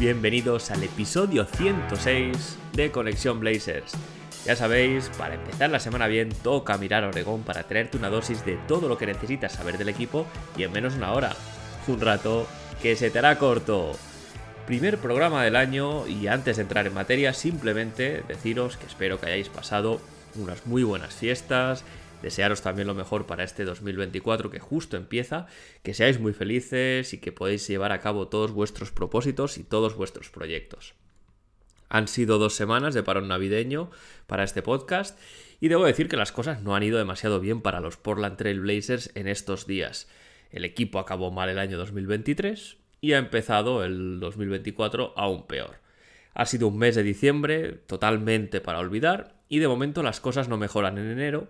Bienvenidos al episodio 106 de Conexión Blazers. Ya sabéis, para empezar la semana bien, toca mirar a Oregón para traerte una dosis de todo lo que necesitas saber del equipo y en menos de una hora. Un rato que se te hará corto. Primer programa del año y antes de entrar en materia, simplemente deciros que espero que hayáis pasado unas muy buenas fiestas, desearos también lo mejor para este 2024 que justo empieza, que seáis muy felices y que podáis llevar a cabo todos vuestros propósitos y todos vuestros proyectos. Han sido dos semanas de parón navideño para este podcast y debo decir que las cosas no han ido demasiado bien para los Portland Trail Blazers en estos días. El equipo acabó mal el año 2023 y ha empezado el 2024 aún peor. Ha sido un mes de diciembre totalmente para olvidar y de momento las cosas no mejoran en enero.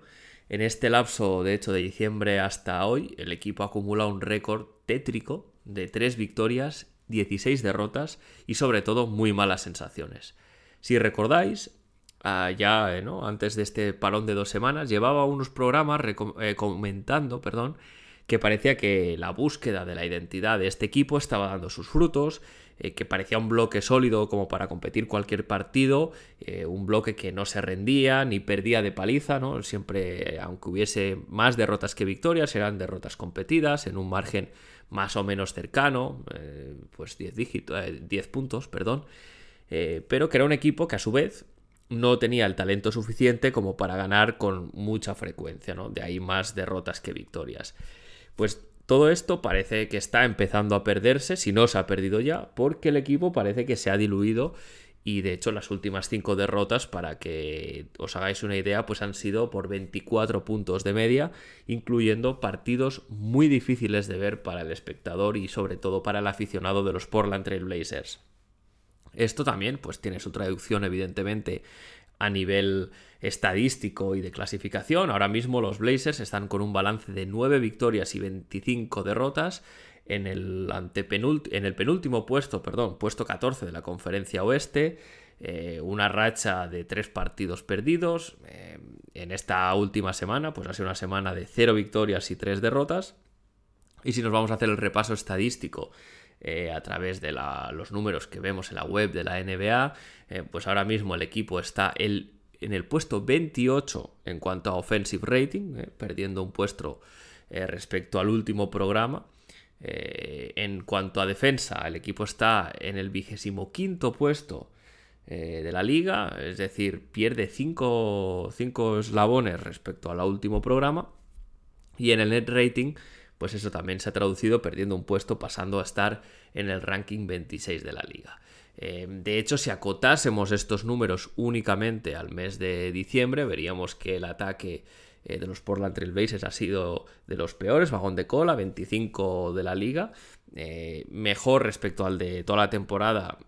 En este lapso, de hecho, de diciembre hasta hoy, el equipo acumula un récord tétrico de 3 victorias 16 derrotas y sobre todo muy malas sensaciones. Si recordáis, ah, ya eh, ¿no? antes de este parón de dos semanas, llevaba unos programas eh, comentando perdón, que parecía que la búsqueda de la identidad de este equipo estaba dando sus frutos, eh, que parecía un bloque sólido como para competir cualquier partido, un bloque que no se rendía ni perdía de paliza, ¿no? Siempre, aunque hubiese más derrotas que victorias, eran derrotas competidas en un margen más o menos cercano, eh, pues 10 dígitos, 10 puntos, perdón, eh, pero que era un equipo que a su vez no tenía el talento suficiente como para ganar con mucha frecuencia, ¿no? De ahí más derrotas que victorias. Pues todo esto parece que está empezando a perderse, si no se ha perdido ya, porque el equipo parece que se ha diluido y de hecho las últimas cinco derrotas, para que os hagáis una idea, pues han sido por 24 puntos de media, incluyendo partidos muy difíciles de ver para el espectador y sobre todo para el aficionado de los Portland Trail Blazers. Esto también pues tiene su traducción evidentemente a nivel estadístico y de clasificación. Ahora mismo los Blazers están con un balance de 9 victorias y 25 derrotas en el, en el penúltimo puesto, perdón, puesto 14 de la conferencia oeste, eh, una racha de tres partidos perdidos. Eh, en esta última semana, pues ha sido una semana de cero victorias y tres derrotas. Y si nos vamos a hacer el repaso estadístico eh, a través de los números que vemos en la web de la NBA, pues ahora mismo el equipo está en el puesto 28 en cuanto a offensive rating, perdiendo un puesto respecto al último programa. Eh, en cuanto a defensa, el equipo está en el vigésimo quinto puesto eh, de la liga, es decir, pierde 5 eslabones respecto al último programa. Y en el net rating, pues eso también se ha traducido perdiendo un puesto, pasando a estar en el ranking 26 de la liga. Eh, de hecho, si acotásemos estos números únicamente al mes de diciembre, veríamos que el ataque eh, de los Portland Trail Blazers ha sido de los peores, vagón de cola, 25 de la liga, eh, mejor respecto al de toda la temporada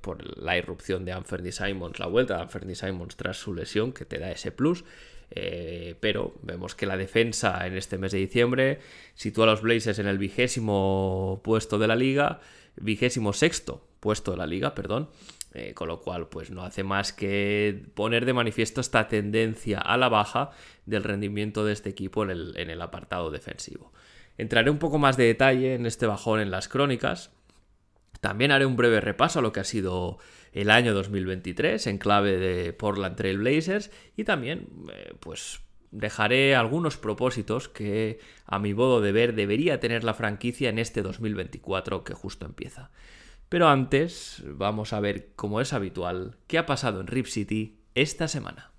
por la irrupción de Anthony Simons, la vuelta de Anthony Simons tras su lesión, que te da ese plus. Pero vemos que la defensa en este mes de diciembre sitúa a los Blazers en el vigésimo puesto de la liga, vigésimo sexto puesto de la liga, perdón, eh, con lo cual, pues no hace más que poner de manifiesto esta tendencia a la baja del rendimiento de este equipo en el, en el apartado defensivo. Entraré un poco más de detalle en este bajón en las crónicas. También haré un breve repaso a lo que ha sido el año 2023 en clave de Portland Trail Blazers y también, eh, pues, dejaré algunos propósitos que a mi modo de ver debería tener la franquicia en este 2024 que justo empieza. Pero antes, vamos a ver, como es habitual, qué ha pasado en Rip City esta semana.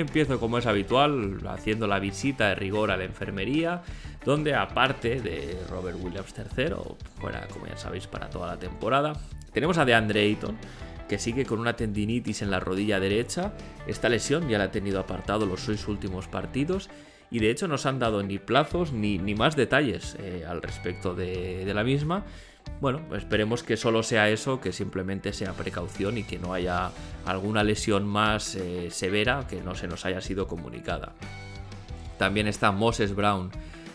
Empiezo como es habitual, haciendo la visita de rigor a la enfermería, donde aparte de Robert Williams III, fuera como ya sabéis para toda la temporada, Tenemos a DeAndre Ayton, que sigue con una tendinitis en la rodilla derecha. Esta lesión ya la ha tenido apartado los seis últimos partidos y de hecho no se han dado ni plazos ni, ni más detalles eh, al respecto de, la misma. Bueno, esperemos que solo sea eso, que simplemente sea precaución y que no haya alguna lesión más eh, severa que no se nos haya sido comunicada. También está Moses Brown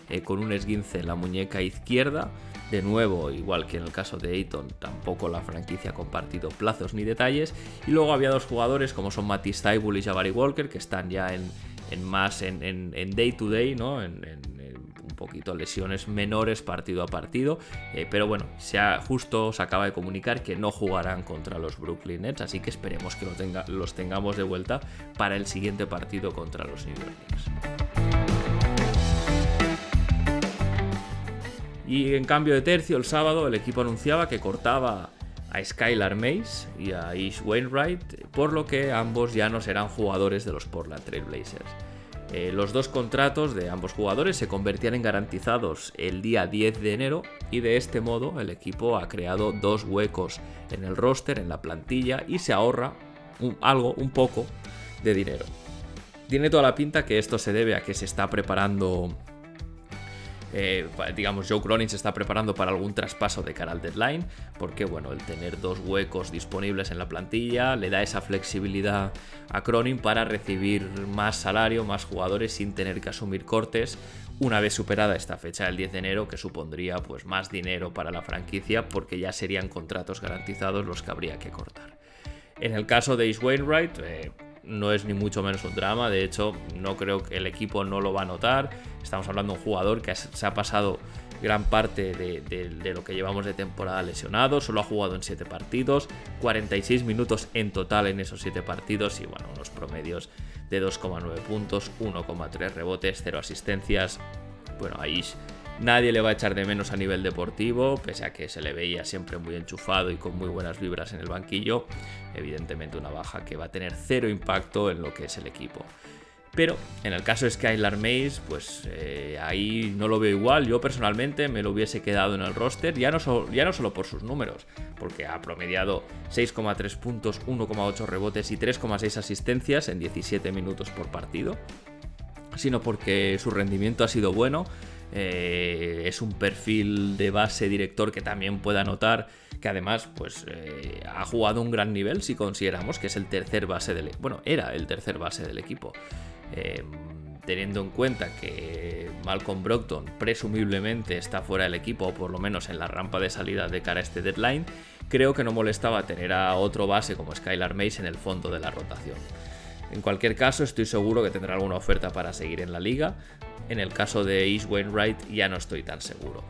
eh, con un esguince en la muñeca izquierda. De nuevo, igual que en el caso de Ayton, tampoco la franquicia ha compartido plazos ni detalles. Y luego había dos jugadores como son Matisse Taibul y Jabari Walker, que están ya en, en más en, en, day to day, ¿no? Poquito lesiones menores partido a partido. Eh, pero bueno, se ha, justo se acaba de comunicar que no jugarán contra los Brooklyn Nets, así que esperemos que los tengamos de vuelta para el siguiente partido contra los New York Knicks. Y en cambio de tercio, el sábado, el equipo anunciaba que cortaba a Skylar Mays y a Ish Wainwright, por lo que ambos ya no serán jugadores de los Portland Trail Blazers. Eh, los dos contratos de ambos jugadores se convertían en garantizados el día 10 de enero y de este modo el equipo ha creado dos huecos en el roster, en la plantilla y se ahorra algo, un poco de dinero. Tiene toda la pinta que esto se debe a que se está preparando eh, digamos, Joe Cronin se está preparando para algún traspaso de cara al deadline, porque bueno, el tener dos huecos disponibles en la plantilla le da esa flexibilidad a Cronin para recibir más salario, más jugadores sin tener que asumir cortes una vez superada esta fecha del 10 de enero, que supondría pues más dinero para la franquicia, porque ya serían contratos garantizados los que habría que cortar. En el caso de Ace Wainwright, eh, no es ni mucho menos un drama, de hecho no creo que el equipo no lo va a notar, estamos hablando de un jugador que se ha pasado gran parte de, lo que llevamos de temporada lesionado, solo ha jugado en 7 partidos, 46 minutos en total en esos 7 partidos y bueno, unos promedios de 2,9 puntos, 1,3 rebotes, 0 asistencias, bueno, ahí Nadie le va a echar de menos a nivel deportivo, pese a que se le veía siempre muy enchufado y con muy buenas vibras en el banquillo. Evidentemente una baja que va a tener cero impacto en lo que es el equipo. Pero en el caso de Skylar Mays, pues eh, ahí no lo veo igual. Yo personalmente me lo hubiese quedado en el roster, ya no, ya no solo por sus números, porque ha promediado 6,3 puntos, 1,8 rebotes y 3,6 asistencias en 17 minutos por partido, sino porque su rendimiento ha sido bueno eh, es un perfil de base director que también puede anotar, que además pues eh, ha jugado un gran nivel si consideramos que es el tercer base del bueno era el tercer base del equipo. Em, teniendo en cuenta que Malcolm Brockton presumiblemente está fuera del equipo, o por lo menos en la rampa de salida de cara a este deadline, creo que no molestaba tener a otro base como Skylar Mace en el fondo de la rotación. En cualquier caso, estoy seguro que tendrá alguna oferta para seguir en la liga. En el caso de East Wainwright ya no estoy tan seguro.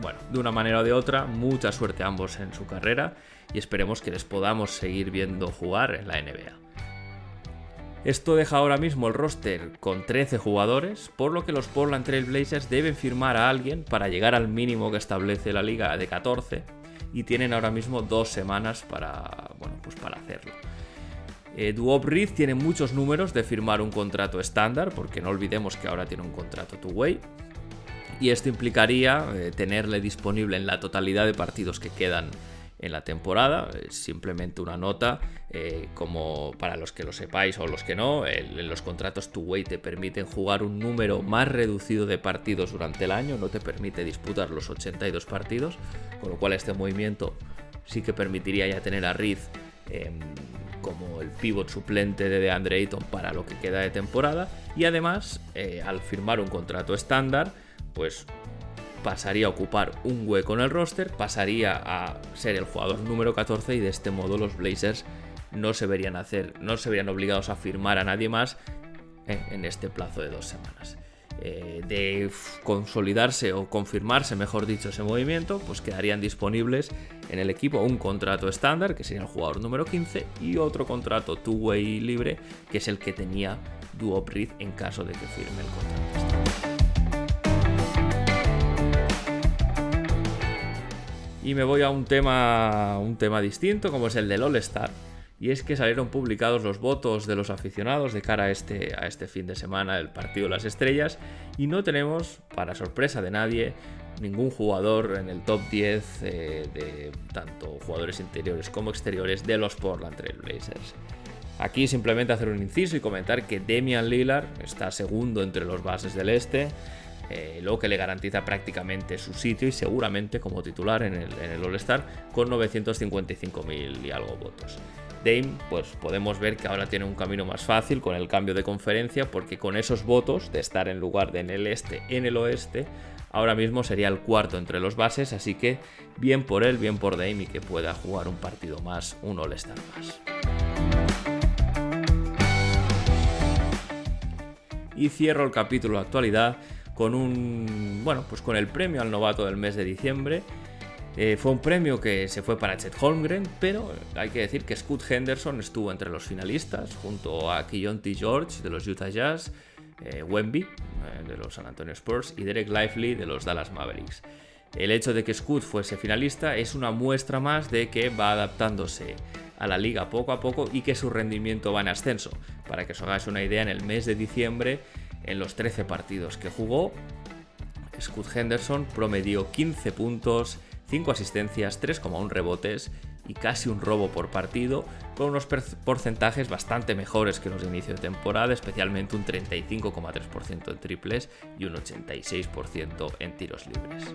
Bueno, de una manera o de otra, mucha suerte a ambos en su carrera y esperemos que les podamos seguir viendo jugar en la NBA. Esto deja ahora mismo el roster con 13 jugadores, por lo que los Portland Trail Blazers deben firmar a alguien para llegar al mínimo que establece la liga de 14 y tienen ahora mismo dos semanas para, bueno, pues para hacerlo. Eh, Duop Reed tiene muchos números de firmar un contrato estándar, porque no olvidemos que ahora tiene un contrato two-way. Y esto implicaría eh, tenerle disponible en la totalidad de partidos que quedan en la temporada. Simplemente una nota, eh, como para los que lo sepáis o los que no, los contratos two-way te permiten jugar un número más reducido de partidos durante el año, no te permite disputar los 82 partidos, con lo cual este movimiento sí que permitiría ya tener a Reed como el pivot suplente de DeAndre Ayton para lo que queda de temporada y además eh, al firmar un contrato estándar pues pasaría a ocupar un hueco en el roster, pasaría a ser el jugador número 14 y de este modo los Blazers no se verían hacer, no se verían obligados a firmar a nadie más eh, en este plazo de dos semanas. Eh, de consolidarse o confirmarse, mejor dicho, ese movimiento, pues quedarían disponibles en el equipo un contrato estándar, que sería el jugador número 15, y otro contrato two-way libre, que es el que tenía Duopriz en caso de que firme el contrato. Y me voy a un tema, un tema distinto, como es el del All-Star y es que salieron publicados los votos de los aficionados de cara a este, este fin de semana del partido de las estrellas y no tenemos, para sorpresa de nadie, ningún jugador en el top 10 eh, de tanto jugadores interiores como exteriores de los Portland Trail Blazers. Aquí simplemente hacer un inciso y comentar que Damian Lillard está segundo entre los bases del este, eh, lo que le garantiza prácticamente su sitio y seguramente como titular en el, en el All-Star con 955.000 y algo votos. Dame, pues podemos ver que ahora tiene un camino más fácil con el cambio de conferencia, porque con esos votos de estar en lugar de en el este, en el oeste, ahora mismo sería el cuarto entre los bases, así que bien por él, bien por Dame y que pueda jugar un partido más, un All-Star más. Y cierro el capítulo de actualidad con un. Bueno, pues con el premio al novato del mes de diciembre. Eh, fue un premio que se fue para Chet Holmgren, pero hay que decir que Scott Henderson estuvo entre los finalistas, junto a Kiyonti George de los Utah Jazz, eh, Wemby eh, de los San Antonio Spurs y Derek Lively de los Dallas Mavericks. El hecho de que Scott fuese finalista es una muestra más de que va adaptándose a la liga poco a poco y que su rendimiento va en ascenso. Para que os hagáis una idea, en el mes de diciembre, en los 13 partidos que jugó, Scott Henderson promedió 15 puntos, 5 asistencias, 3,1 rebotes y casi un robo por partido, con unos porcentajes bastante mejores que los de inicio de temporada, especialmente un 35,3% en triples y un 86% en tiros libres.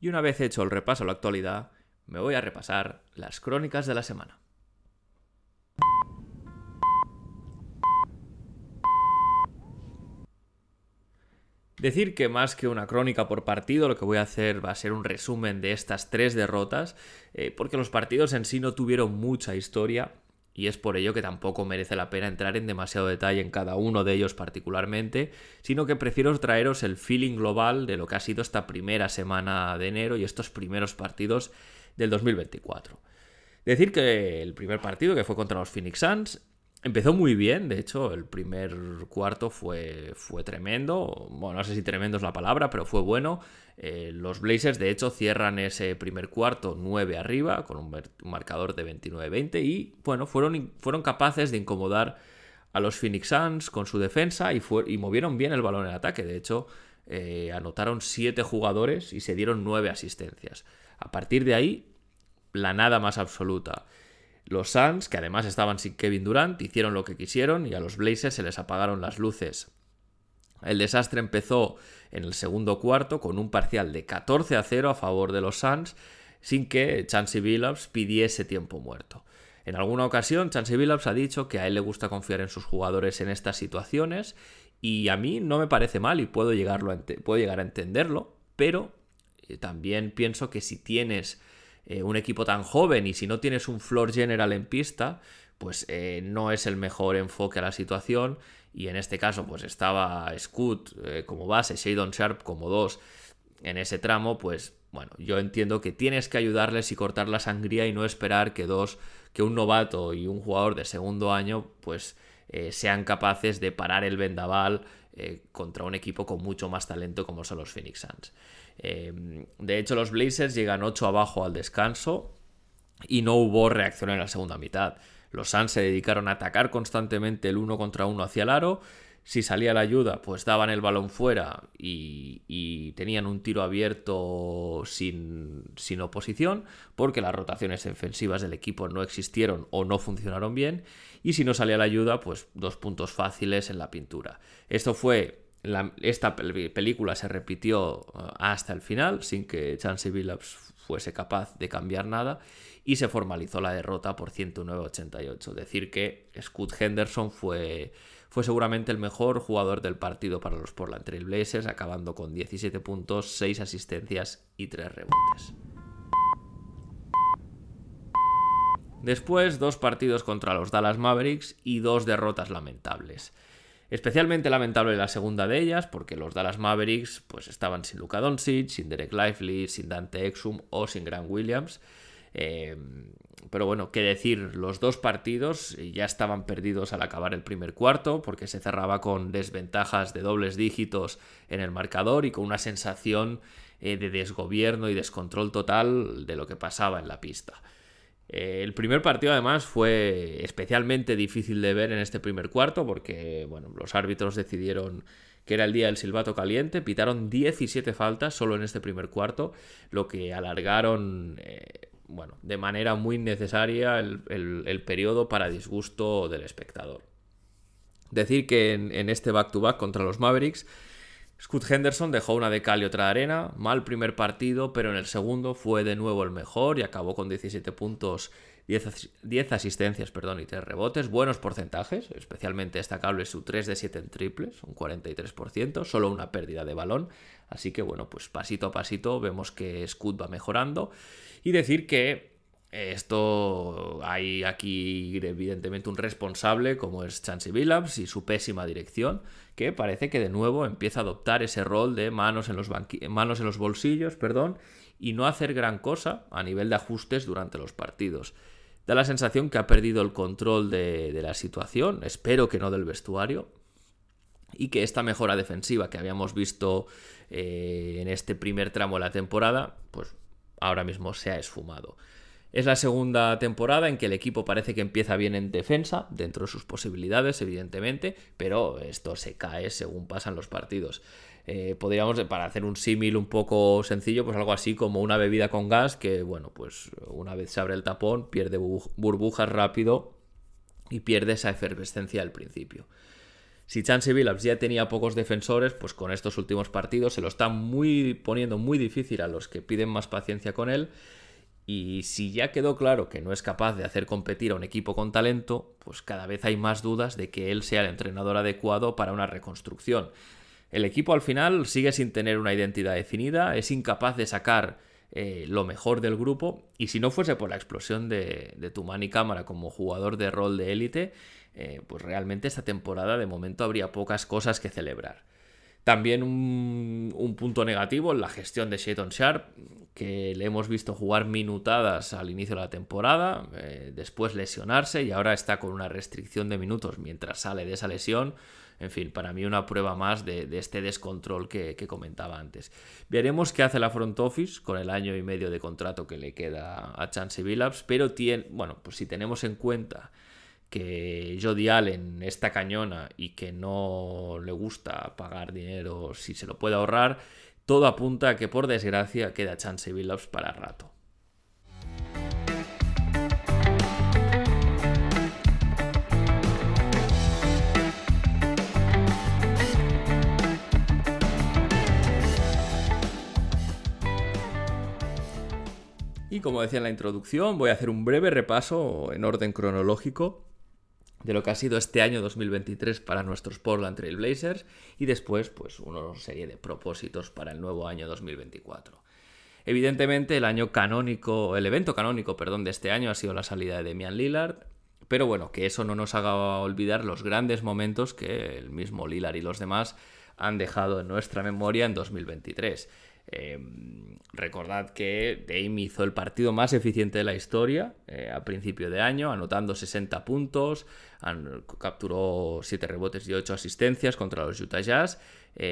Y una vez hecho el repaso a la actualidad, me voy a repasar las crónicas de la semana. Decir que más que una crónica por partido, lo que voy a hacer va a ser un resumen de estas tres derrotas, eh, porque los partidos en sí no tuvieron mucha historia y es por ello que tampoco merece la pena entrar en demasiado detalle en cada uno de ellos particularmente, sino que prefiero traeros el feeling global de lo que ha sido esta primera semana de enero y estos primeros partidos del 2024. Decir que el primer partido, que fue contra los Phoenix Suns, empezó muy bien, de hecho, el primer cuarto fue, fue tremendo, bueno, no sé si tremendo es la palabra, pero fue bueno. Eh, los Blazers, de hecho, cierran ese primer cuarto 9 arriba, con un, marcador de 29-20, y bueno, fueron, fueron capaces de incomodar a los Phoenix Suns con su defensa y, fue, y movieron bien el balón en ataque, de hecho, eh, anotaron 7 jugadores y se dieron 9 asistencias. A partir de ahí, la nada más absoluta. Los Suns, que además estaban sin Kevin Durant, hicieron lo que quisieron y a los Blazers se les apagaron las luces. El desastre empezó en el segundo cuarto con un parcial de 14 a 0 a favor de los Suns, sin que Chansey Billups pidiese tiempo muerto. En alguna ocasión, Chansey Billups ha dicho que a él le gusta confiar en sus jugadores en estas situaciones y a mí no me parece mal y puedo, llegarlo puedo llegar a entenderlo, pero también pienso que si tienes eh, un equipo tan joven y si no tienes un floor general en pista, pues eh, no es el mejor enfoque a la situación. Y en este caso, pues estaba Scoot como base, Shadon Sharp como dos en ese tramo, pues bueno, yo entiendo que tienes que ayudarles y cortar la sangría y no esperar que dos, que un novato y un jugador de segundo año, pues sean capaces de parar el vendaval contra un equipo con mucho más talento como son los Phoenix Suns. Em, de hecho, los Blazers llegan 8 abajo al descanso y no hubo reacción en la segunda mitad. Los Suns se dedicaron a atacar constantemente el uno contra uno hacia el aro. Si salía la ayuda, pues daban el balón fuera y, tenían un tiro abierto sin, sin, oposición, porque las rotaciones defensivas del equipo no existieron o no funcionaron bien. Y si no salía la ayuda, pues dos puntos fáciles en la pintura. Esto fue esta película se repitió uh, hasta el final, sin que Chansey Billups fuese capaz de cambiar nada, y se formalizó la derrota por 109-88. Decir que Scott Henderson fue, fue seguramente el mejor jugador del partido para los Portland Trail Blazers, acabando con 17 puntos, 6 asistencias y 3 rebotes. Después, dos partidos contra los Dallas Mavericks y dos derrotas lamentables. Especialmente lamentable la segunda de ellas, porque los Dallas Mavericks pues, estaban sin Luka Doncic, sin Derek Lively, sin Dante Exum o sin Grant Williams. Eh, pero bueno, qué decir, los dos partidos ya estaban perdidos al acabar el primer cuarto, porque se cerraba con desventajas de dobles dígitos en el marcador y con una sensación eh, de desgobierno y descontrol total de lo que pasaba en la pista. Eh, el primer partido además fue especialmente difícil de ver en este primer cuarto porque bueno, los árbitros decidieron que era el día del silbato caliente, pitaron 17 faltas solo en este primer cuarto, lo que alargaron eh, bueno, de manera muy necesaria el, periodo para disgusto del espectador. Decir que en, este back-to-back contra los Mavericks, Scott Henderson dejó una de cal y otra de arena, mal primer partido, pero en el segundo fue de nuevo el mejor y acabó con 17 puntos 10, asistencias perdón, y 3 rebotes, buenos porcentajes, especialmente destacable su 3 de 7 en triples, un 43%, solo una pérdida de balón, así que bueno, pues pasito a pasito vemos que Scud va mejorando. Y decir que esto hay aquí evidentemente un responsable como es Chansey Billups y su pésima dirección, que parece que de nuevo empieza a adoptar ese rol de manos en los, manos en los bolsillos, perdón, y no hacer gran cosa a nivel de ajustes durante los partidos. Da la sensación que ha perdido el control de, la situación, espero que no del vestuario, y que esta mejora defensiva que habíamos visto eh, en este primer tramo de la temporada, pues ahora mismo se ha esfumado. Es la segunda temporada en que el equipo parece que empieza bien en defensa, dentro de sus posibilidades, evidentemente, pero esto se cae según pasan los partidos. Eh, podríamos, para hacer un símil un poco sencillo, pues algo así como una bebida con gas que, bueno, pues una vez se abre el tapón, pierde burbujas rápido y pierde esa efervescencia al principio. Si Chance Billups ya tenía pocos defensores, pues con estos últimos partidos se lo está muy, poniendo muy difícil a los que piden más paciencia con él. Y si ya quedó claro que no es capaz de hacer competir a un equipo con talento, pues cada vez hay más dudas de que él sea el entrenador adecuado para una reconstrucción. El equipo al final sigue sin tener una identidad definida, es incapaz de sacar eh, lo mejor del grupo y si no fuese por la explosión de, de Tumani Cámara como jugador de rol de élite, eh, pues realmente esta temporada de momento habría pocas cosas que celebrar. También un, punto negativo en la gestión de Shayton Sharp, que le hemos visto jugar minutadas al inicio de la temporada, eh, después lesionarse y ahora está con una restricción de minutos mientras sale de esa lesión en fin, para mí una prueba más de, este descontrol que, comentaba antes. Veremos qué hace la front office con el año y medio de contrato que le queda a Chance Billups, pero tiene, bueno, pues si tenemos en cuenta que Jody Allen está cañona y que no le gusta pagar dinero si se lo puede ahorrar, todo apunta a que por desgracia queda Chance Billups para rato. Y como decía en la introducción, voy a hacer un breve repaso en orden cronológico de lo que ha sido este año 2023 para nuestros Portland Trail Blazers y después pues una serie de propósitos para el nuevo año 2024. Evidentemente el año canónico, el evento canónico, perdón, de este año ha sido la salida de Demian Lillard, pero bueno, que eso no nos haga olvidar los grandes momentos que el mismo Lillard y los demás han dejado en nuestra memoria en 2023. Em, recordad que Dame hizo el partido más eficiente de la historia eh, a principio de año, anotando 60 puntos, capturó 7 rebotes y 8 asistencias contra los Utah Jazz, 9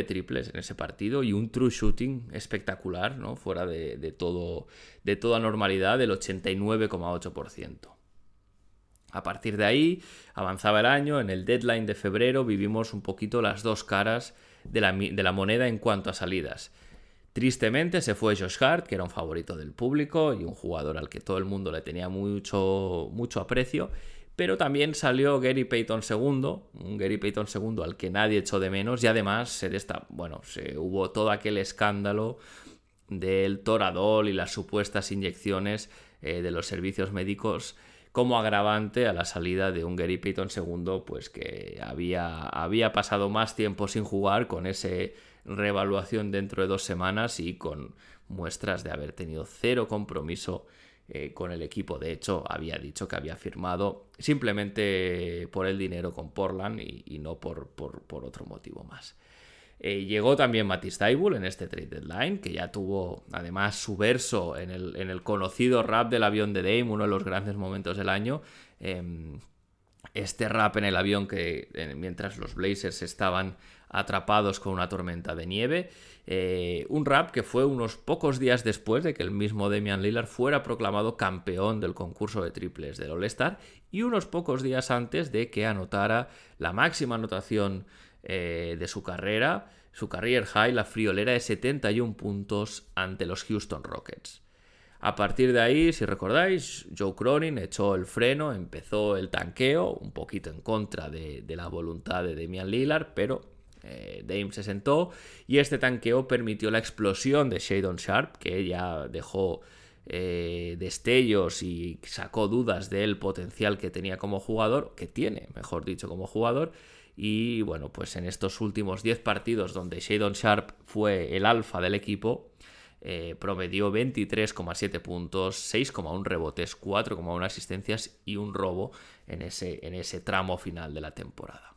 eh, triples en ese partido y un true shooting espectacular, fuera de, todo, de toda normalidad, del 89,8%. A partir de ahí avanzaba el año, en el deadline de febrero vivimos un poquito las dos caras de la, moneda en cuanto a salidas. Tristemente se fue Josh Hart, que era un favorito del público y un jugador al que todo el mundo le tenía mucho, mucho aprecio. Pero también salió Gary Payton II, un Gary Payton II al que nadie echó de menos. Y además se bueno, se, hubo todo aquel escándalo del toradol y las supuestas inyecciones eh, de los servicios médicos como agravante a la salida de un Gary Payton II, pues que había, había pasado más tiempo sin jugar con esa reevaluación dentro de dos semanas y con muestras de haber tenido cero compromiso eh, con el equipo. De hecho, había dicho que había firmado simplemente por el dinero con Portland y, no por, por otro motivo más. Eh, llegó también Matisse Taibul en este trade deadline, que ya tuvo además su verso en el, conocido rap del avión de Dame, uno de los grandes momentos del año. Em, este rap en el avión que mientras los Blazers estaban atrapados con una tormenta de nieve. Eh, un rap que fue unos pocos días después de que el mismo Damian Lillard fuera proclamado campeón del concurso de triples del All-Star y unos pocos días antes de que anotara la máxima anotación eh, de su carrera, su career high, la friolera de 71 puntos ante los Houston Rockets. A partir de ahí, si recordáis, Joe Cronin echó el freno, empezó el tanqueo, un poquito en contra de, la voluntad de Damian Lillard, pero eh, Dame se sentó y este tanqueo permitió la explosión de Shadon Sharp, que ya dejó eh, destellos y sacó dudas del potencial que tenía como jugador, que tiene, mejor dicho, como jugador. Y bueno, pues en estos últimos 10 partidos donde Shadon Sharp fue el alfa del equipo, eh, promedió 23,7 puntos, 6,1 rebotes, 4,1 asistencias y un robo en ese, en ese tramo final de la temporada.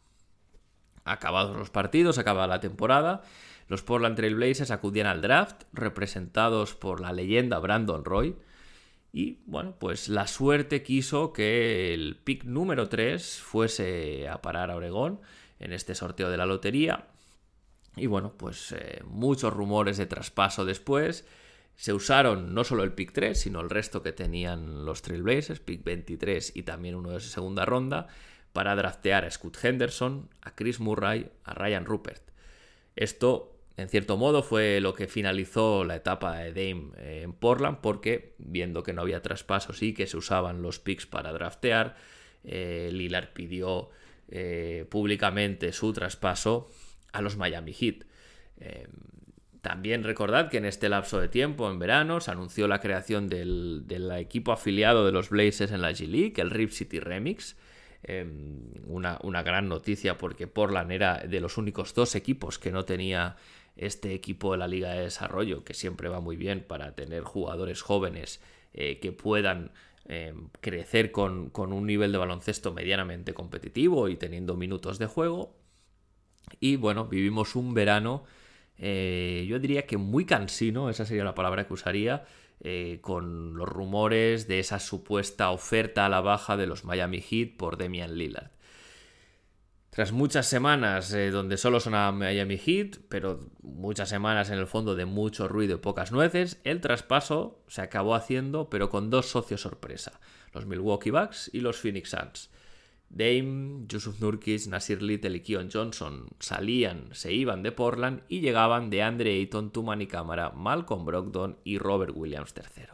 Acabados los partidos, acaba la temporada, los Portland Trail Blazers acudían al draft, representados por la leyenda Brandon Roy. Y bueno, pues la suerte quiso que el pick número 3 fuese a parar a Oregón en este sorteo de la lotería. Y bueno, pues eh, muchos rumores de traspaso después. Se usaron no solo el pick 3, sino el resto que tenían los Trailblazers, pick 23 y también uno de segunda ronda, para draftear a Scott Henderson, a Chris Murray, a Ryan Rupert. Esto, en cierto modo, fue lo que finalizó la etapa de Dame eh, en Portland, porque viendo que no había traspasos y que se usaban los picks para draftear, eh, Lillard pidió públicamente su traspaso a los Miami Heat. Em, también recordad que en este lapso de tiempo, en verano, se anunció la creación del, equipo afiliado de los Blazers en la G League, el Rip City Remix. Em, una, una, gran noticia porque Portland era de los únicos dos equipos que no tenía este equipo de la Liga de Desarrollo, que siempre va muy bien para tener jugadores jóvenes eh, que puedan em, crecer con, con un nivel de baloncesto medianamente competitivo y teniendo minutos de juego. Y bueno, vivimos un verano, eh, yo diría que muy cansino, esa sería la palabra que usaría, eh, con los rumores de esa supuesta oferta a la baja de los Miami Heat por Demian Lillard. Tras muchas semanas eh, donde solo sonaba Miami Heat, pero muchas semanas en el fondo de mucho ruido y pocas nueces, el traspaso se acabó haciendo, pero con dos socios sorpresa, los Milwaukee Bucks y los Phoenix Suns. Dame, Yusuf Nurkic, Nasir Little y Keon Johnson salían, se iban de Portland y llegaban de Andre Ayton, Tumani Cámara, Malcolm Brogdon y Robert Williams III.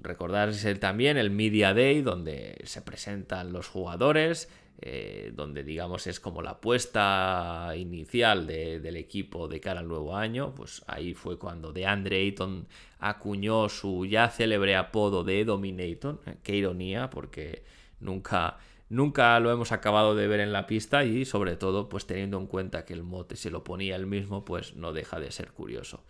Recordarse también el Media Day, donde se presentan los jugadores, eh, donde digamos es como la apuesta inicial del equipo de cara al nuevo año. Pues ahí fue cuando de Andre Ayton acuñó su ya célebre apodo de Dominator. Eh, qué ironía, porque Nunca, nunca lo hemos acabado de ver en la pista y sobre todo pues teniendo en cuenta que el mote se lo ponía él mismo pues no deja de ser curioso.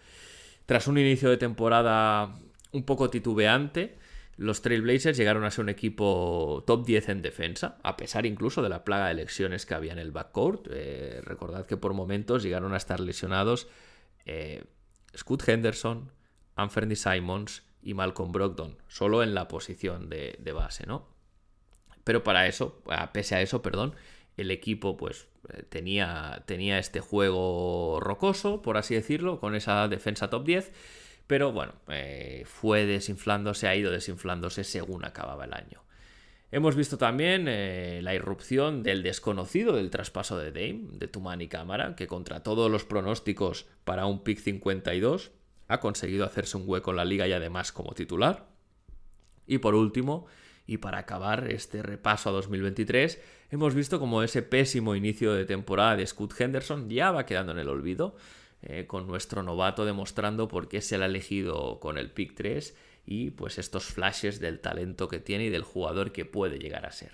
Tras un inicio de temporada un poco titubeante, los Trailblazers llegaron a ser un equipo top 10 en defensa, a pesar incluso de la plaga de lesiones que había en el backcourt. Eh, recordad que por momentos llegaron a estar lesionados eh, Scott Henderson, Anthony Simons y Malcolm Brogdon, solo en la posición de, base, ¿no? Pero para eso, pese a eso, perdón, el equipo pues eh, tenía, tenía este juego rocoso, por así decirlo, con esa defensa top 10. Pero bueno, eh, fue desinflándose, ha ido desinflándose según acababa el año. Hemos visto también eh, la irrupción del desconocido del traspaso de Dame, de Tumani Cámara, que contra todos los pronósticos para un pick 52 ha conseguido hacerse un hueco en la liga y además como titular. Y por último, y para acabar este repaso a 2023, hemos visto como ese pésimo inicio de temporada de Scott Henderson ya va quedando en el olvido, eh, con nuestro novato demostrando por qué se le ha elegido con el pick 3 y pues estos flashes del talento que tiene y del jugador que puede llegar a ser.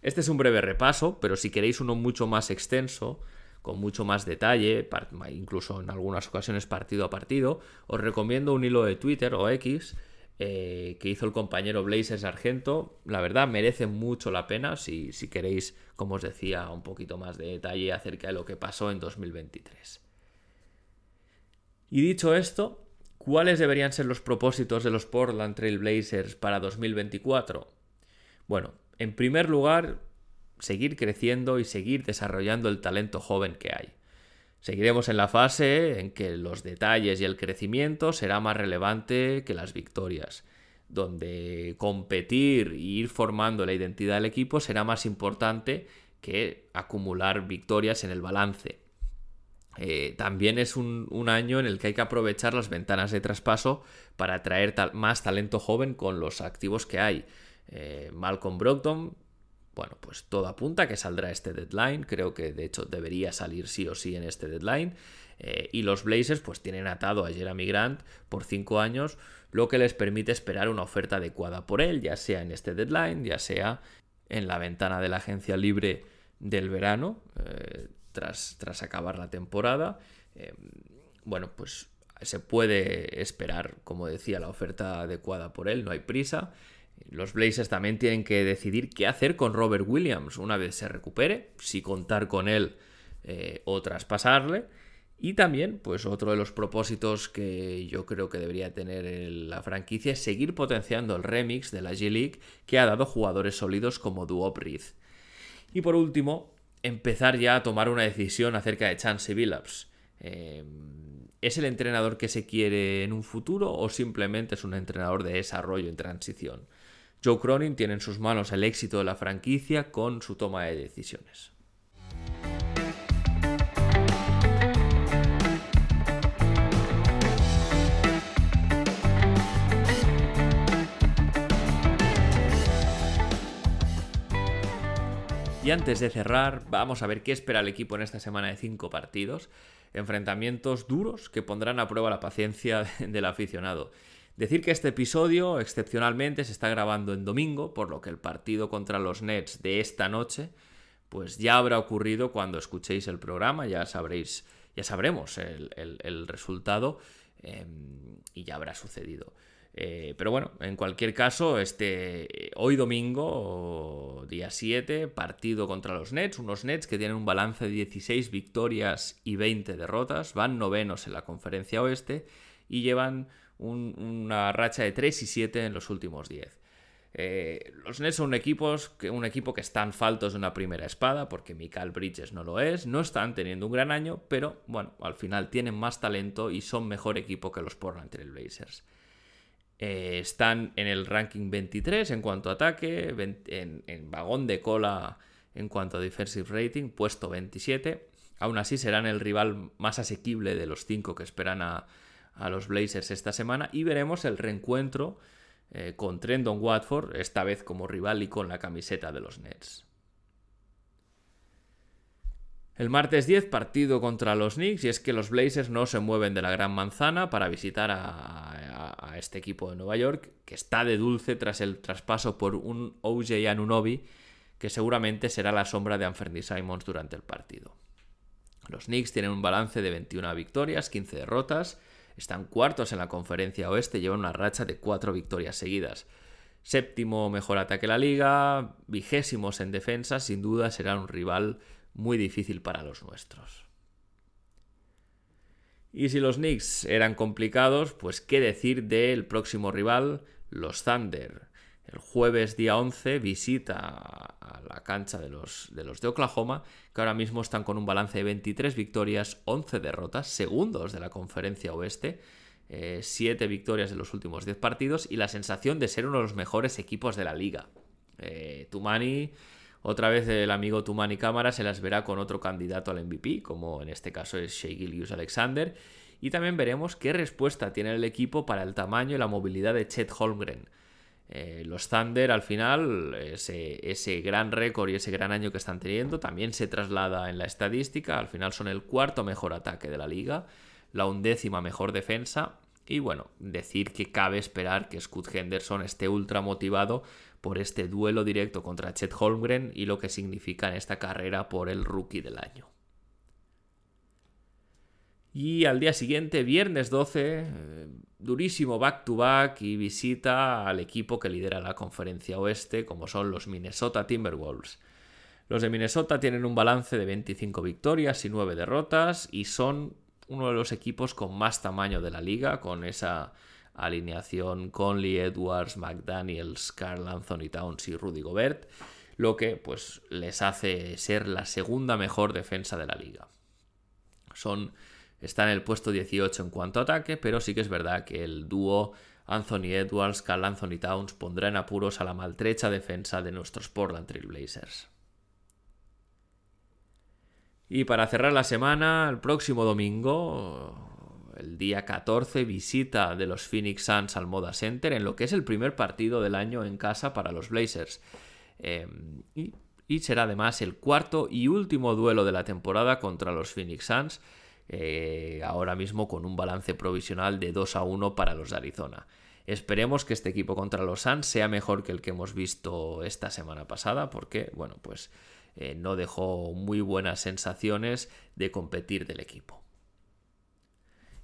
Este es un breve repaso, pero si queréis uno mucho más extenso, con mucho más detalle, incluso en algunas ocasiones partido a partido, os recomiendo un hilo de Twitter o X eh, que hizo el compañero Blaise Sargento. La verdad merece mucho la pena si, si queréis, como os decía, un poquito más de detalle acerca de lo que pasó en 2023. Y dicho esto, ¿cuáles deberían ser los propósitos de los Portland Trail Blazers para 2024? Bueno, en primer lugar, seguir creciendo y seguir desarrollando el talento joven que hay. Seguiremos en la fase en que los detalles y el crecimiento será más relevante que las victorias, donde competir e ir formando la identidad del equipo será más importante que acumular victorias en el balance. Eh, también es un, año en el que hay que aprovechar las ventanas de traspaso para atraer más talento joven con los activos que hay. Eh, Malcolm Brogdon bueno, pues todo apunta que saldrá este deadline. Creo que de hecho debería salir sí o sí en este deadline. Eh, y los Blazers pues tienen atado a Jeremy Grant por 5 años, lo que les permite esperar una oferta adecuada por él, ya sea en este deadline, ya sea en la ventana de la agencia libre del verano, eh, tras, tras, acabar la temporada. Eh, bueno, pues se puede esperar, como decía, la oferta adecuada por él, no hay prisa. Los Blazers también tienen que decidir qué hacer con Robert Williams una vez se recupere, si contar con él eh, o traspasarle. Y también, pues otro de los propósitos que yo creo que debería tener la franquicia es seguir potenciando el remix de la G-League que ha dado jugadores sólidos como Duop Reed. Y por último, empezar ya a tomar una decisión acerca de Chance Billups. Eh, ¿Es el entrenador que se quiere en un futuro o simplemente es un entrenador de desarrollo en transición? Joe Cronin tiene en sus manos el éxito de la franquicia con su toma de decisiones. Y antes de cerrar, vamos a ver qué espera el equipo en esta semana de cinco partidos. Enfrentamientos duros que pondrán a prueba la paciencia del aficionado. Decir que este episodio excepcionalmente se está grabando en domingo, por lo que el partido contra los Nets de esta noche, pues ya habrá ocurrido cuando escuchéis el programa, ya sabréis, ya sabremos el, resultado em, y ya habrá sucedido. Eh, pero bueno, en cualquier caso, este hoy domingo, día 7, partido contra los Nets, unos Nets que tienen un balance de 16 victorias y 20 derrotas, van novenos en la conferencia oeste y llevan una racha de 3 y 7 en los últimos 10. Eh, los Nets son un, equipos que, un equipo que están faltos de una primera espada, porque Mikael Bridges no lo es, no están teniendo un gran año, pero bueno, al final tienen más talento y son mejor equipo que los Portland Trail Blazers. Eh, están en el ranking 23 en cuanto a ataque, en, en, vagón de cola en cuanto a defensive rating, puesto 27. Aún así serán el rival más asequible de los 5 que esperan a, a los Blazers esta semana y veremos el reencuentro eh, con Trendon Watford, esta vez como rival y con la camiseta de los Nets. El martes 10 partido contra los Knicks y es que los Blazers no se mueven de la Gran Manzana para visitar a, este equipo de Nueva York que está de dulce tras el traspaso por un OJ Anunobi que seguramente será la sombra de Anthony Simons durante el partido. Los Knicks tienen un balance de 21 victorias, 15 derrotas están cuartos en la conferencia oeste, llevan una racha de cuatro victorias seguidas. Séptimo mejor ataque de la liga, vigésimos en defensa, sin duda será un rival muy difícil para los nuestros. Y si los Knicks eran complicados, pues qué decir del próximo rival, los Thunder. El jueves día 11 visita a la cancha de los, de Oklahoma, que ahora mismo están con un balance de 23 victorias, 11 derrotas, segundos de la conferencia oeste, 7 eh, victorias de los últimos 10 partidos y la sensación de ser uno de los mejores equipos de la liga. Eh, Tumani, otra vez el amigo Tumani Cámara se las verá con otro candidato al MVP, como en este caso es Shea Gilius Alexander, y también veremos qué respuesta tiene el equipo para el tamaño y la movilidad de Chet Holmgren. Eh, los Thunder al final, ese, gran récord y ese gran año que están teniendo también se traslada en la estadística. Al final son el cuarto mejor ataque de la liga, la undécima mejor defensa. Y bueno, decir que cabe esperar que Scott Henderson esté ultra motivado por este duelo directo contra Chet Holmgren y lo que significa en esta carrera por el rookie del año. Y al día siguiente, viernes 12, eh, durísimo back-to-back y visita al equipo que lidera la conferencia oeste, como son los Minnesota Timberwolves. Los de Minnesota tienen un balance de 25 victorias y 9 derrotas y son uno de los equipos con más tamaño de la liga, con esa alineación Conley, Edwards, McDaniels, Carl Anthony Towns y Rudy Gobert. lo que pues les hace ser la segunda mejor defensa de la liga. Son está en el puesto 18 en cuanto a ataque, pero sí que es verdad que el dúo Anthony Edwards, Carl Anthony Towns pondrá en apuros a la maltrecha defensa de nuestros Portland Trail Blazers. Y para cerrar la semana, el próximo domingo, el día 14, visita de los Phoenix Suns al Moda Center en lo que es el primer partido del año en casa para los Blazers. Em, y, y, será además el cuarto y último duelo de la temporada contra los Phoenix Suns, eh, ahora mismo con un balance provisional de 2 a 1 para los de Arizona. Esperemos que este equipo contra los Suns sea mejor que el que hemos visto esta semana pasada, porque, bueno, pues eh, no dejó muy buenas sensaciones de competir del equipo.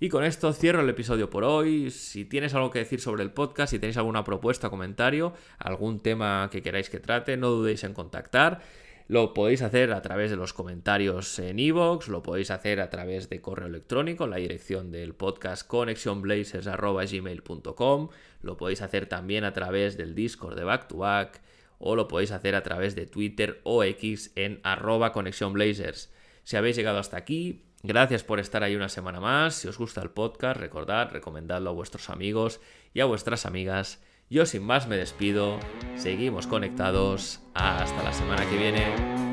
Y con esto cierro el episodio por hoy. Si tienes algo que decir sobre el podcast, si tenéis alguna propuesta, comentario, algún tema que queráis que trate, no dudéis en contactar. Lo podéis hacer a través de los comentarios en iVoox, lo podéis hacer a través de correo electrónico, la dirección del podcast connectionblazers.gmail.com, lo podéis hacer también a través del Discord de Back to Back, o lo podéis hacer a través de Twitter o X en arroba connectionblazers. Si habéis llegado hasta aquí, gracias por estar ahí una semana más. Si os gusta el podcast, recordad, recomendadlo a vuestros amigos y a vuestras amigas. Yo sin más me despido, seguimos conectados, hasta la semana que viene.